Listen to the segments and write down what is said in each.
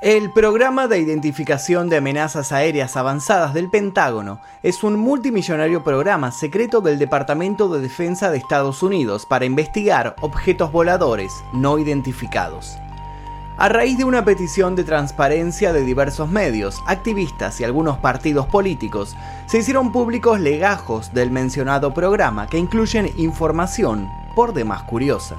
El Programa de Identificación de Amenazas Aéreas Avanzadas del Pentágono es un multimillonario programa secreto del Departamento de Defensa de Estados Unidos para investigar objetos voladores no identificados. A raíz de una petición de transparencia de diversos medios, activistas y algunos partidos políticos, se hicieron públicos legajos del mencionado programa que incluyen información por demás curiosa.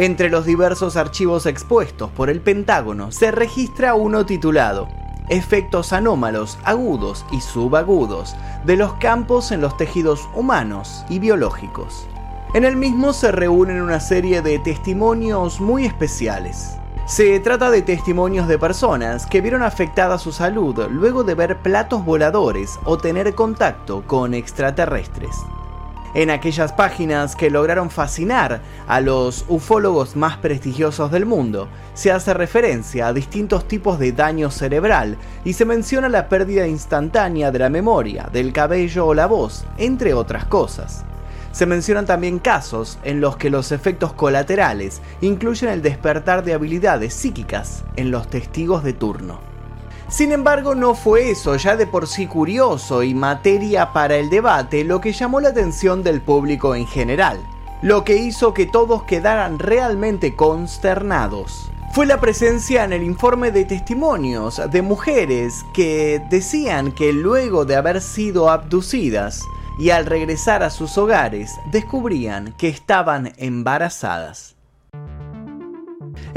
Entre los diversos archivos expuestos por el Pentágono se registra uno titulado Efectos anómalos agudos y subagudos de los campos en los tejidos humanos y biológicos. En el mismo se reúnen una serie de testimonios muy especiales. Se trata de testimonios de personas que vieron afectada su salud luego de ver platos voladores o tener contacto con extraterrestres en aquellas páginas que lograron fascinar a los ufólogos más prestigiosos del mundo, se hace referencia a distintos tipos de daño cerebral y se menciona la pérdida instantánea de la memoria, del cabello o la voz, entre otras cosas. Se mencionan también casos en los que los efectos colaterales incluyen el despertar de habilidades psíquicas en los testigos de turno. Sin embargo, no fue eso, ya de por sí curioso y materia para el debate, lo que llamó la atención del público en general, lo que hizo que todos quedaran realmente consternados. Fue la presencia en el informe de testimonios de mujeres que decían que luego de haber sido abducidas y al regresar a sus hogares descubrían que estaban embarazadas.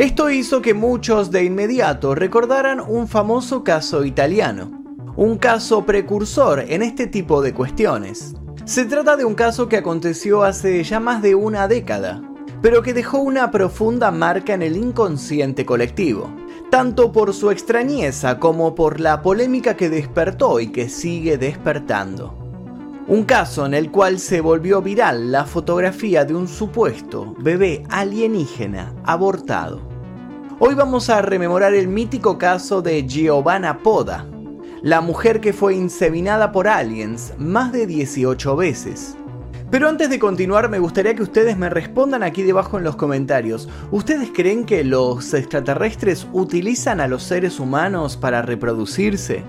Esto hizo que muchos de inmediato recordaran un famoso caso italiano, un caso precursor en este tipo de cuestiones. Se trata de un caso que aconteció hace ya más de una década, pero que dejó una profunda marca en el inconsciente colectivo, tanto por su extrañeza como por la polémica que despertó y que sigue despertando. Un caso en el cual se volvió viral la fotografía de un supuesto bebé alienígena abortado. Hoy vamos a rememorar el mítico caso de Giovanna Poda, la mujer que fue inseminada por aliens más de 18 veces. Pero antes de continuar me gustaría que ustedes me respondan aquí debajo en los comentarios. ¿Ustedes creen que los extraterrestres utilizan a los seres humanos para reproducirse?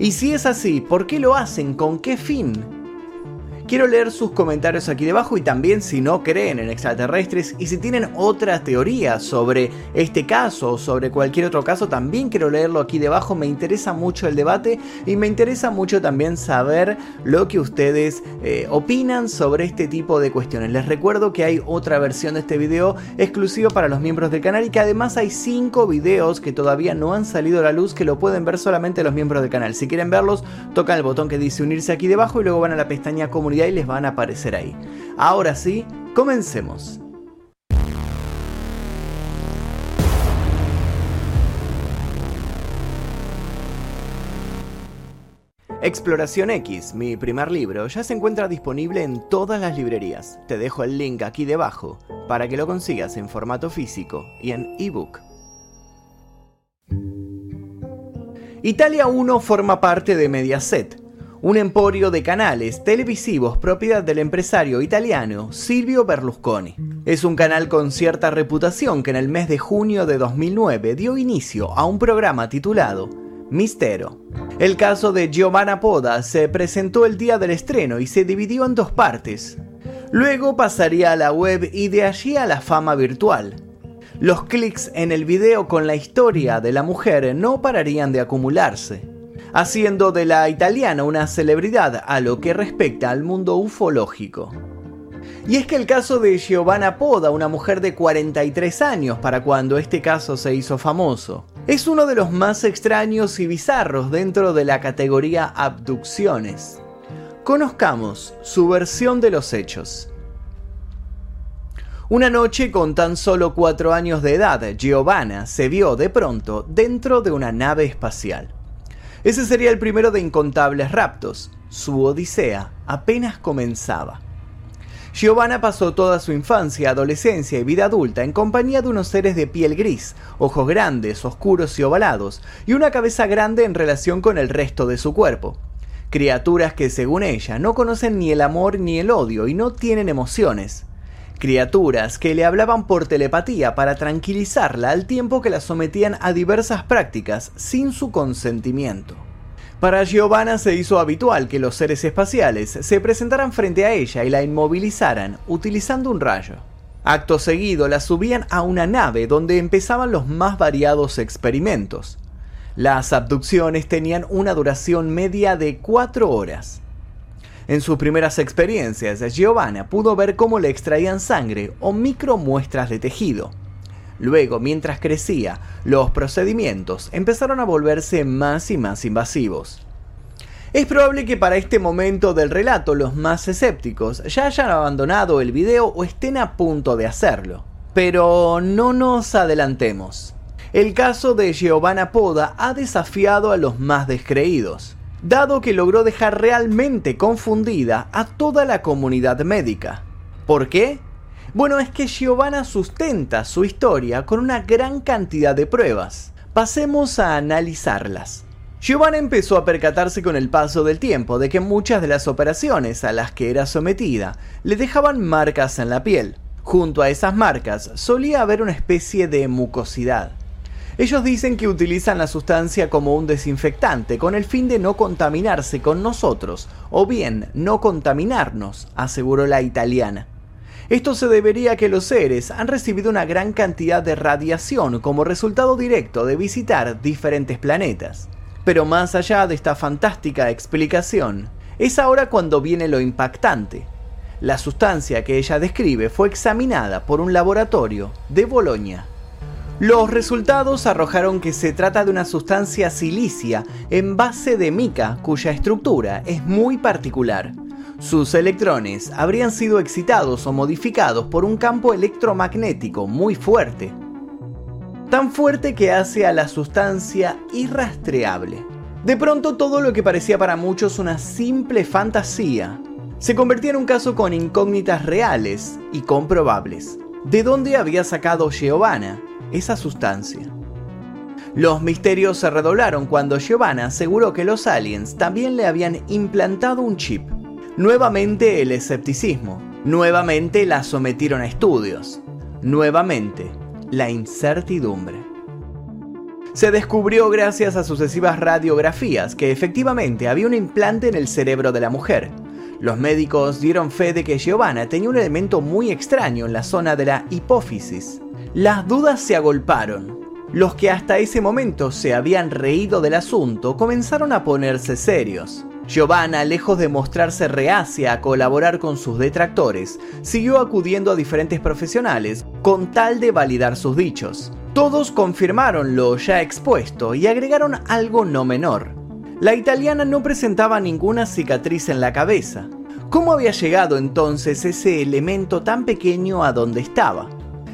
Y si es así, ¿por qué lo hacen? ¿Con qué fin? Quiero leer sus comentarios aquí debajo y también si no creen en extraterrestres y si tienen otra teoría sobre este caso o sobre cualquier otro caso, también quiero leerlo aquí debajo. Me interesa mucho el debate y me interesa mucho también saber lo que ustedes eh, opinan sobre este tipo de cuestiones. Les recuerdo que hay otra versión de este video exclusivo para los miembros del canal y que además hay 5 videos que todavía no han salido a la luz que lo pueden ver solamente los miembros del canal. Si quieren verlos, tocan el botón que dice unirse aquí debajo y luego van a la pestaña comunidad y les van a aparecer ahí. Ahora sí, comencemos. Exploración X, mi primer libro, ya se encuentra disponible en todas las librerías. Te dejo el link aquí debajo para que lo consigas en formato físico y en ebook. Italia 1 forma parte de Mediaset, un emporio de canales televisivos propiedad del empresario italiano Silvio Berlusconi. Es un canal con cierta reputación que en el mes de junio de 2009 dio inicio a un programa titulado Mistero. El caso de Giovanna Poda se presentó el día del estreno y se dividió en dos partes. Luego pasaría a la web y de allí a la fama virtual. Los clics en el video con la historia de la mujer no pararían de acumularse haciendo de la italiana una celebridad a lo que respecta al mundo ufológico. Y es que el caso de Giovanna Poda, una mujer de 43 años para cuando este caso se hizo famoso, es uno de los más extraños y bizarros dentro de la categoría abducciones. Conozcamos su versión de los hechos. Una noche con tan solo 4 años de edad, Giovanna se vio de pronto dentro de una nave espacial. Ese sería el primero de incontables raptos. Su odisea apenas comenzaba. Giovanna pasó toda su infancia, adolescencia y vida adulta en compañía de unos seres de piel gris, ojos grandes, oscuros y ovalados, y una cabeza grande en relación con el resto de su cuerpo. Criaturas que, según ella, no conocen ni el amor ni el odio y no tienen emociones. Criaturas que le hablaban por telepatía para tranquilizarla al tiempo que la sometían a diversas prácticas sin su consentimiento. Para Giovanna se hizo habitual que los seres espaciales se presentaran frente a ella y la inmovilizaran utilizando un rayo. Acto seguido la subían a una nave donde empezaban los más variados experimentos. Las abducciones tenían una duración media de cuatro horas. En sus primeras experiencias, Giovanna pudo ver cómo le extraían sangre o micromuestras de tejido. Luego, mientras crecía, los procedimientos empezaron a volverse más y más invasivos. Es probable que para este momento del relato los más escépticos ya hayan abandonado el video o estén a punto de hacerlo. Pero no nos adelantemos. El caso de Giovanna Poda ha desafiado a los más descreídos dado que logró dejar realmente confundida a toda la comunidad médica. ¿Por qué? Bueno, es que Giovanna sustenta su historia con una gran cantidad de pruebas. Pasemos a analizarlas. Giovanna empezó a percatarse con el paso del tiempo de que muchas de las operaciones a las que era sometida le dejaban marcas en la piel. Junto a esas marcas solía haber una especie de mucosidad. Ellos dicen que utilizan la sustancia como un desinfectante con el fin de no contaminarse con nosotros, o bien no contaminarnos, aseguró la italiana. Esto se debería a que los seres han recibido una gran cantidad de radiación como resultado directo de visitar diferentes planetas. Pero más allá de esta fantástica explicación, es ahora cuando viene lo impactante. La sustancia que ella describe fue examinada por un laboratorio de Bolonia. Los resultados arrojaron que se trata de una sustancia silicia en base de mica cuya estructura es muy particular. Sus electrones habrían sido excitados o modificados por un campo electromagnético muy fuerte. Tan fuerte que hace a la sustancia irrastreable. De pronto todo lo que parecía para muchos una simple fantasía se convertía en un caso con incógnitas reales y comprobables. ¿De dónde había sacado Giovanna esa sustancia. Los misterios se redoblaron cuando Giovanna aseguró que los aliens también le habían implantado un chip. Nuevamente el escepticismo. Nuevamente la sometieron a estudios. Nuevamente la incertidumbre. Se descubrió gracias a sucesivas radiografías que efectivamente había un implante en el cerebro de la mujer. Los médicos dieron fe de que Giovanna tenía un elemento muy extraño en la zona de la hipófisis, las dudas se agolparon. Los que hasta ese momento se habían reído del asunto comenzaron a ponerse serios. Giovanna, lejos de mostrarse reacia a colaborar con sus detractores, siguió acudiendo a diferentes profesionales con tal de validar sus dichos. Todos confirmaron lo ya expuesto y agregaron algo no menor. La italiana no presentaba ninguna cicatriz en la cabeza. ¿Cómo había llegado entonces ese elemento tan pequeño a donde estaba?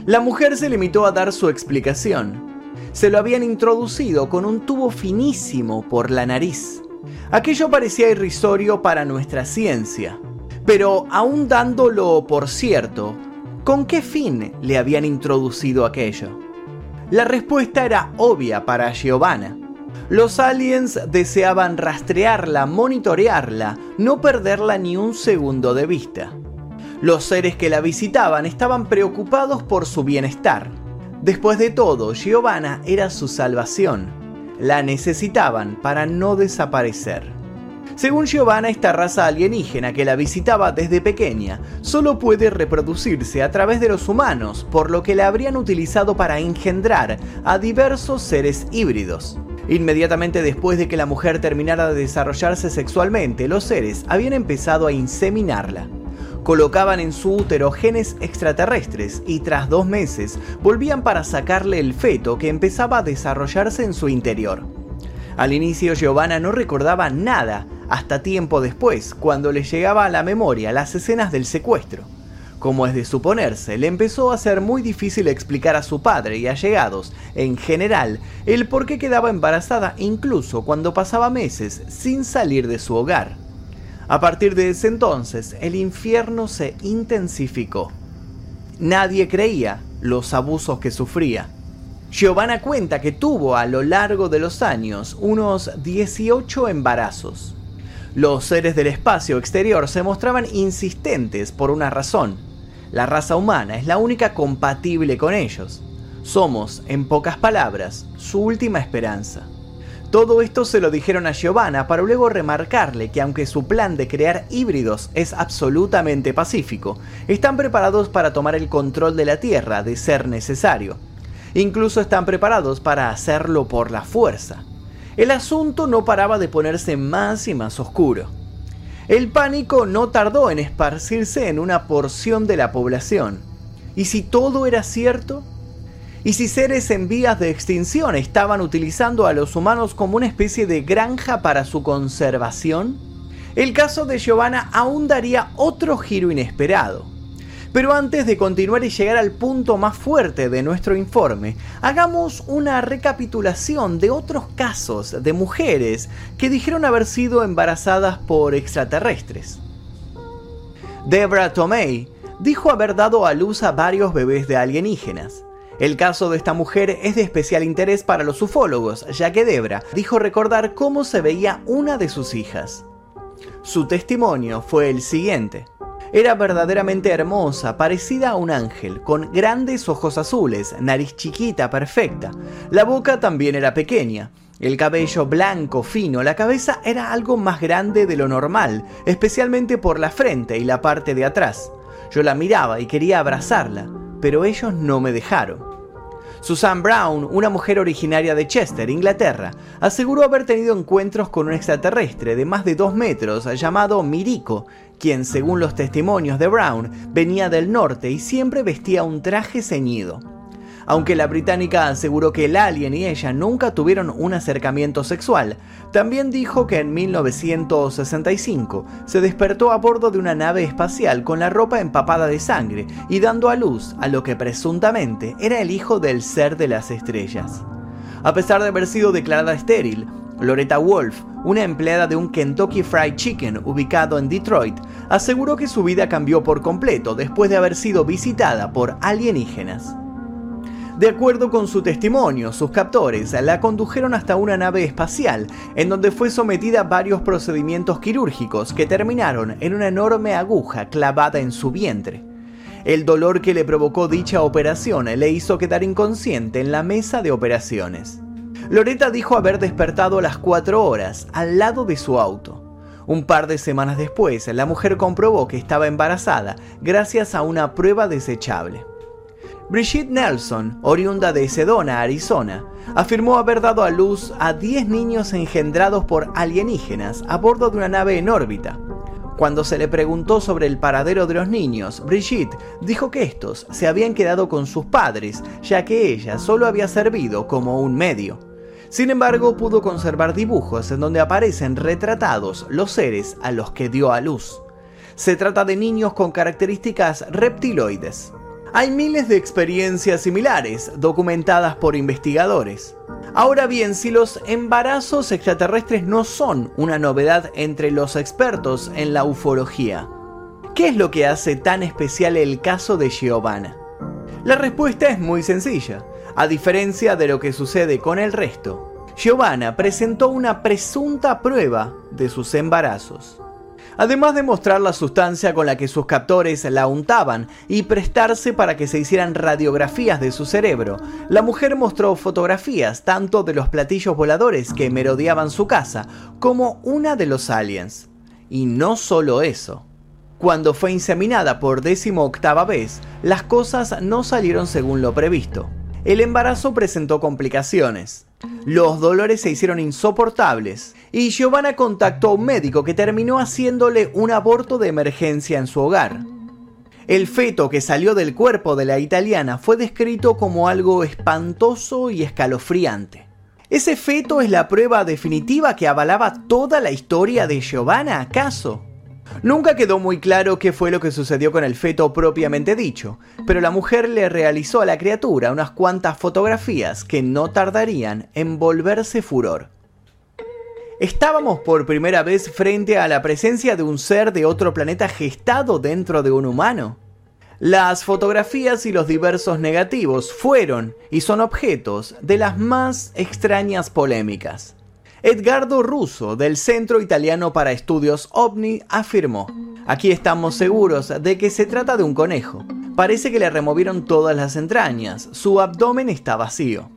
La mujer se limitó a dar su explicación. Se lo habían introducido con un tubo finísimo por la nariz. Aquello parecía irrisorio para nuestra ciencia. Pero aún dándolo por cierto, ¿con qué fin le habían introducido aquello? La respuesta era obvia para Giovanna. Los aliens deseaban rastrearla, monitorearla, no perderla ni un segundo de vista. Los seres que la visitaban estaban preocupados por su bienestar. Después de todo, Giovanna era su salvación. La necesitaban para no desaparecer. Según Giovanna, esta raza alienígena que la visitaba desde pequeña solo puede reproducirse a través de los humanos, por lo que la habrían utilizado para engendrar a diversos seres híbridos. Inmediatamente después de que la mujer terminara de desarrollarse sexualmente, los seres habían empezado a inseminarla colocaban en su útero genes extraterrestres y tras dos meses volvían para sacarle el feto que empezaba a desarrollarse en su interior. Al inicio Giovanna no recordaba nada hasta tiempo después, cuando le llegaba a la memoria las escenas del secuestro. Como es de suponerse, le empezó a ser muy difícil explicar a su padre y allegados, en general, el por qué quedaba embarazada incluso cuando pasaba meses sin salir de su hogar. A partir de ese entonces, el infierno se intensificó. Nadie creía los abusos que sufría. Giovanna cuenta que tuvo a lo largo de los años unos 18 embarazos. Los seres del espacio exterior se mostraban insistentes por una razón. La raza humana es la única compatible con ellos. Somos, en pocas palabras, su última esperanza. Todo esto se lo dijeron a Giovanna para luego remarcarle que aunque su plan de crear híbridos es absolutamente pacífico, están preparados para tomar el control de la Tierra de ser necesario. Incluso están preparados para hacerlo por la fuerza. El asunto no paraba de ponerse más y más oscuro. El pánico no tardó en esparcirse en una porción de la población. ¿Y si todo era cierto? ¿Y si seres en vías de extinción estaban utilizando a los humanos como una especie de granja para su conservación? El caso de Giovanna aún daría otro giro inesperado. Pero antes de continuar y llegar al punto más fuerte de nuestro informe, hagamos una recapitulación de otros casos de mujeres que dijeron haber sido embarazadas por extraterrestres. Debra Tomei dijo haber dado a luz a varios bebés de alienígenas. El caso de esta mujer es de especial interés para los ufólogos, ya que Debra dijo recordar cómo se veía una de sus hijas. Su testimonio fue el siguiente. Era verdaderamente hermosa, parecida a un ángel, con grandes ojos azules, nariz chiquita, perfecta. La boca también era pequeña. El cabello blanco, fino, la cabeza era algo más grande de lo normal, especialmente por la frente y la parte de atrás. Yo la miraba y quería abrazarla, pero ellos no me dejaron. Susan Brown, una mujer originaria de Chester, Inglaterra, aseguró haber tenido encuentros con un extraterrestre de más de dos metros llamado Miriko, quien, según los testimonios de Brown, venía del norte y siempre vestía un traje ceñido. Aunque la británica aseguró que el alien y ella nunca tuvieron un acercamiento sexual, también dijo que en 1965 se despertó a bordo de una nave espacial con la ropa empapada de sangre y dando a luz a lo que presuntamente era el hijo del ser de las estrellas. A pesar de haber sido declarada estéril, Loretta Wolf, una empleada de un Kentucky Fried Chicken ubicado en Detroit, aseguró que su vida cambió por completo después de haber sido visitada por alienígenas. De acuerdo con su testimonio, sus captores la condujeron hasta una nave espacial, en donde fue sometida a varios procedimientos quirúrgicos que terminaron en una enorme aguja clavada en su vientre. El dolor que le provocó dicha operación le hizo quedar inconsciente en la mesa de operaciones. Loretta dijo haber despertado a las 4 horas al lado de su auto. Un par de semanas después, la mujer comprobó que estaba embarazada gracias a una prueba desechable. Brigitte Nelson, oriunda de Sedona, Arizona, afirmó haber dado a luz a 10 niños engendrados por alienígenas a bordo de una nave en órbita. Cuando se le preguntó sobre el paradero de los niños, Brigitte dijo que estos se habían quedado con sus padres, ya que ella solo había servido como un medio. Sin embargo, pudo conservar dibujos en donde aparecen retratados los seres a los que dio a luz. Se trata de niños con características reptiloides. Hay miles de experiencias similares documentadas por investigadores. Ahora bien, si los embarazos extraterrestres no son una novedad entre los expertos en la ufología, ¿qué es lo que hace tan especial el caso de Giovanna? La respuesta es muy sencilla. A diferencia de lo que sucede con el resto, Giovanna presentó una presunta prueba de sus embarazos además de mostrar la sustancia con la que sus captores la untaban y prestarse para que se hicieran radiografías de su cerebro, la mujer mostró fotografías tanto de los platillos voladores que merodeaban su casa como una de los aliens. Y no solo eso. Cuando fue inseminada por décimo octava vez, las cosas no salieron según lo previsto. El embarazo presentó complicaciones. Los dolores se hicieron insoportables y Giovanna contactó a un médico que terminó haciéndole un aborto de emergencia en su hogar. El feto que salió del cuerpo de la italiana fue descrito como algo espantoso y escalofriante. ¿Ese feto es la prueba definitiva que avalaba toda la historia de Giovanna, acaso? Nunca quedó muy claro qué fue lo que sucedió con el feto propiamente dicho, pero la mujer le realizó a la criatura unas cuantas fotografías que no tardarían en volverse furor. ¿Estábamos por primera vez frente a la presencia de un ser de otro planeta gestado dentro de un humano? Las fotografías y los diversos negativos fueron y son objetos de las más extrañas polémicas. Edgardo Russo, del Centro Italiano para Estudios OVNI, afirmó, aquí estamos seguros de que se trata de un conejo, Parece que le removieron todas las entrañas, su abdomen está vacío.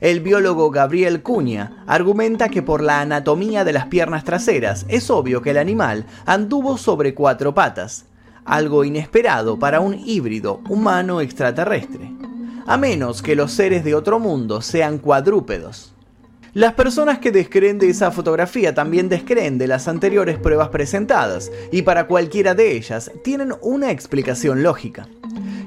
El biólogo Gabriel Cuña argumenta que por la anatomía de las piernas traseras es obvio que el animal anduvo sobre cuatro patas, algo inesperado para un híbrido humano extraterrestre, a menos que los seres de otro mundo sean cuadrúpedos. Las personas que descreen de esa fotografía también descreen de las anteriores pruebas presentadas, y para cualquiera de ellas tienen una explicación lógica.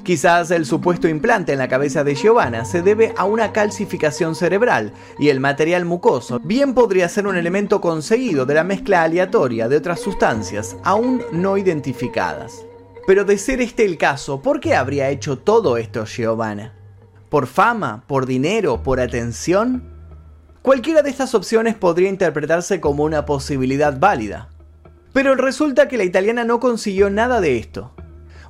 Quizás el supuesto implante en la cabeza de Giovanna se debe a una calcificación cerebral y el material mucoso bien podría ser un elemento conseguido de la mezcla aleatoria de otras sustancias aún no identificadas. Pero de ser este el caso, ¿por qué habría hecho todo esto Giovanna? ¿Por fama? ¿Por dinero? ¿Por atención? Cualquiera de estas opciones podría interpretarse como una posibilidad válida. Pero resulta que la italiana no consiguió nada de esto.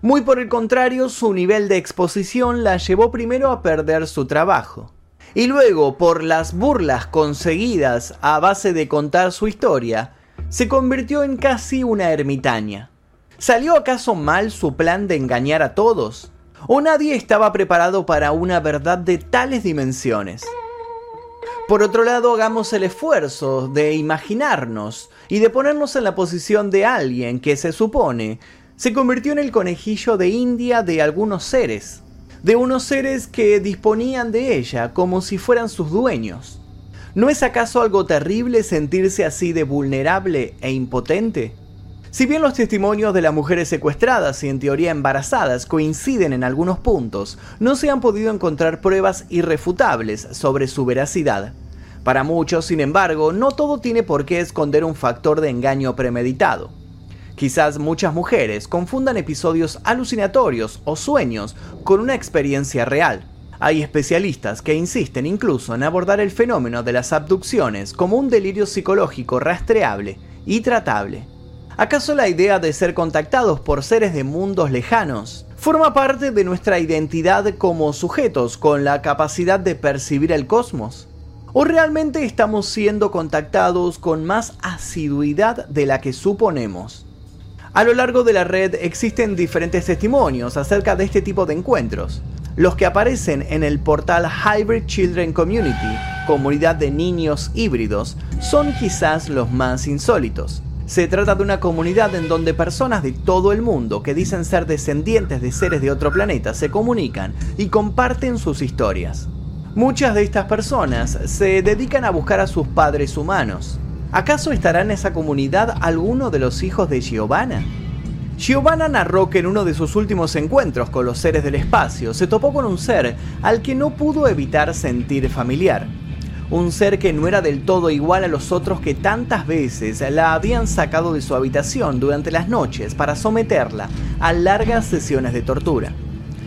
Muy por el contrario, su nivel de exposición la llevó primero a perder su trabajo. Y luego, por las burlas conseguidas a base de contar su historia, se convirtió en casi una ermitaña. ¿Salió acaso mal su plan de engañar a todos? ¿O nadie estaba preparado para una verdad de tales dimensiones? Por otro lado, hagamos el esfuerzo de imaginarnos y de ponernos en la posición de alguien que se supone se convirtió en el conejillo de India de algunos seres, de unos seres que disponían de ella como si fueran sus dueños. ¿No es acaso algo terrible sentirse así de vulnerable e impotente? Si bien los testimonios de las mujeres secuestradas y en teoría embarazadas coinciden en algunos puntos, no se han podido encontrar pruebas irrefutables sobre su veracidad. Para muchos, sin embargo, no todo tiene por qué esconder un factor de engaño premeditado. Quizás muchas mujeres confundan episodios alucinatorios o sueños con una experiencia real. Hay especialistas que insisten incluso en abordar el fenómeno de las abducciones como un delirio psicológico rastreable y tratable. ¿Acaso la idea de ser contactados por seres de mundos lejanos forma parte de nuestra identidad como sujetos con la capacidad de percibir el cosmos? ¿O realmente estamos siendo contactados con más asiduidad de la que suponemos? A lo largo de la red existen diferentes testimonios acerca de este tipo de encuentros. Los que aparecen en el portal Hybrid Children Community, comunidad de niños híbridos, son quizás los más insólitos. Se trata de una comunidad en donde personas de todo el mundo que dicen ser descendientes de seres de otro planeta se comunican y comparten sus historias. Muchas de estas personas se dedican a buscar a sus padres humanos. ¿Acaso estará en esa comunidad alguno de los hijos de Giovanna? Giovanna narró que en uno de sus últimos encuentros con los seres del espacio se topó con un ser al que no pudo evitar sentir familiar. Un ser que no era del todo igual a los otros que tantas veces la habían sacado de su habitación durante las noches para someterla a largas sesiones de tortura.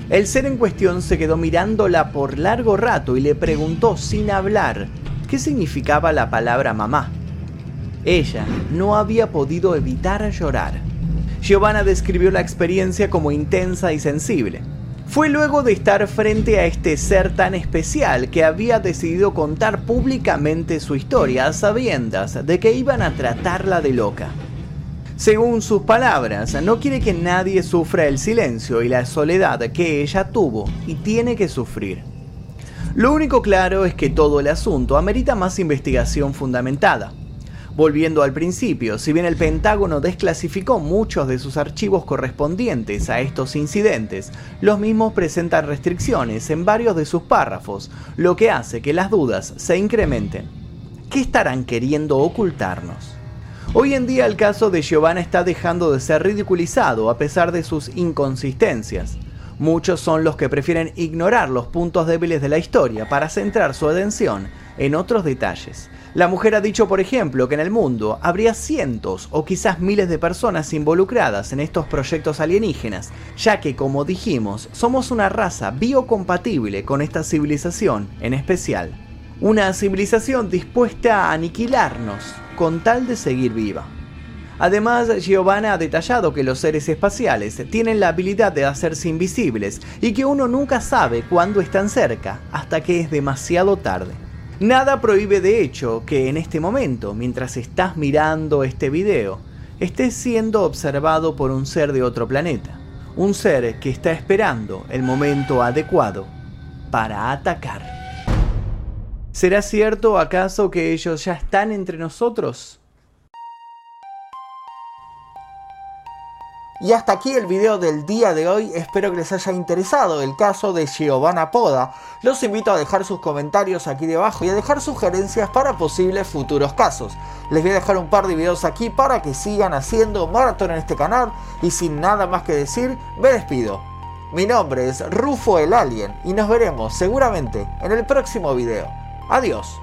El ser en cuestión se quedó mirándola por largo rato y le preguntó sin hablar qué significaba la palabra mamá. Ella no había podido evitar llorar. Giovanna describió la experiencia como intensa y sensible. Fue luego de estar frente a este ser tan especial que había decidido contar públicamente su historia a sabiendas de que iban a tratarla de loca. Según sus palabras, no quiere que nadie sufra el silencio y la soledad que ella tuvo y tiene que sufrir. Lo único claro es que todo el asunto amerita más investigación fundamentada. Volviendo al principio, si bien el Pentágono desclasificó muchos de sus archivos correspondientes a estos incidentes, los mismos presentan restricciones en varios de sus párrafos, lo que hace que las dudas se incrementen. ¿Qué estarán queriendo ocultarnos? Hoy en día el caso de Giovanna está dejando de ser ridiculizado a pesar de sus inconsistencias. Muchos son los que prefieren ignorar los puntos débiles de la historia para centrar su atención en otros detalles. La mujer ha dicho, por ejemplo, que en el mundo habría cientos o quizás miles de personas involucradas en estos proyectos alienígenas, ya que, como dijimos, somos una raza biocompatible con esta civilización en especial. Una civilización dispuesta a aniquilarnos con tal de seguir viva. Además, Giovanna ha detallado que los seres espaciales tienen la habilidad de hacerse invisibles y que uno nunca sabe cuándo están cerca hasta que es demasiado tarde. Nada prohíbe de hecho que en este momento, mientras estás mirando este video, estés siendo observado por un ser de otro planeta, un ser que está esperando el momento adecuado para atacar. ¿Será cierto acaso que ellos ya están entre nosotros? Y hasta aquí el video del día de hoy, espero que les haya interesado el caso de Giovanna Poda. Los invito a dejar sus comentarios aquí debajo y a dejar sugerencias para posibles futuros casos. Les voy a dejar un par de videos aquí para que sigan haciendo maratón en este canal y sin nada más que decir, me despido. Mi nombre es Rufo el Alien y nos veremos seguramente en el próximo video. Adiós.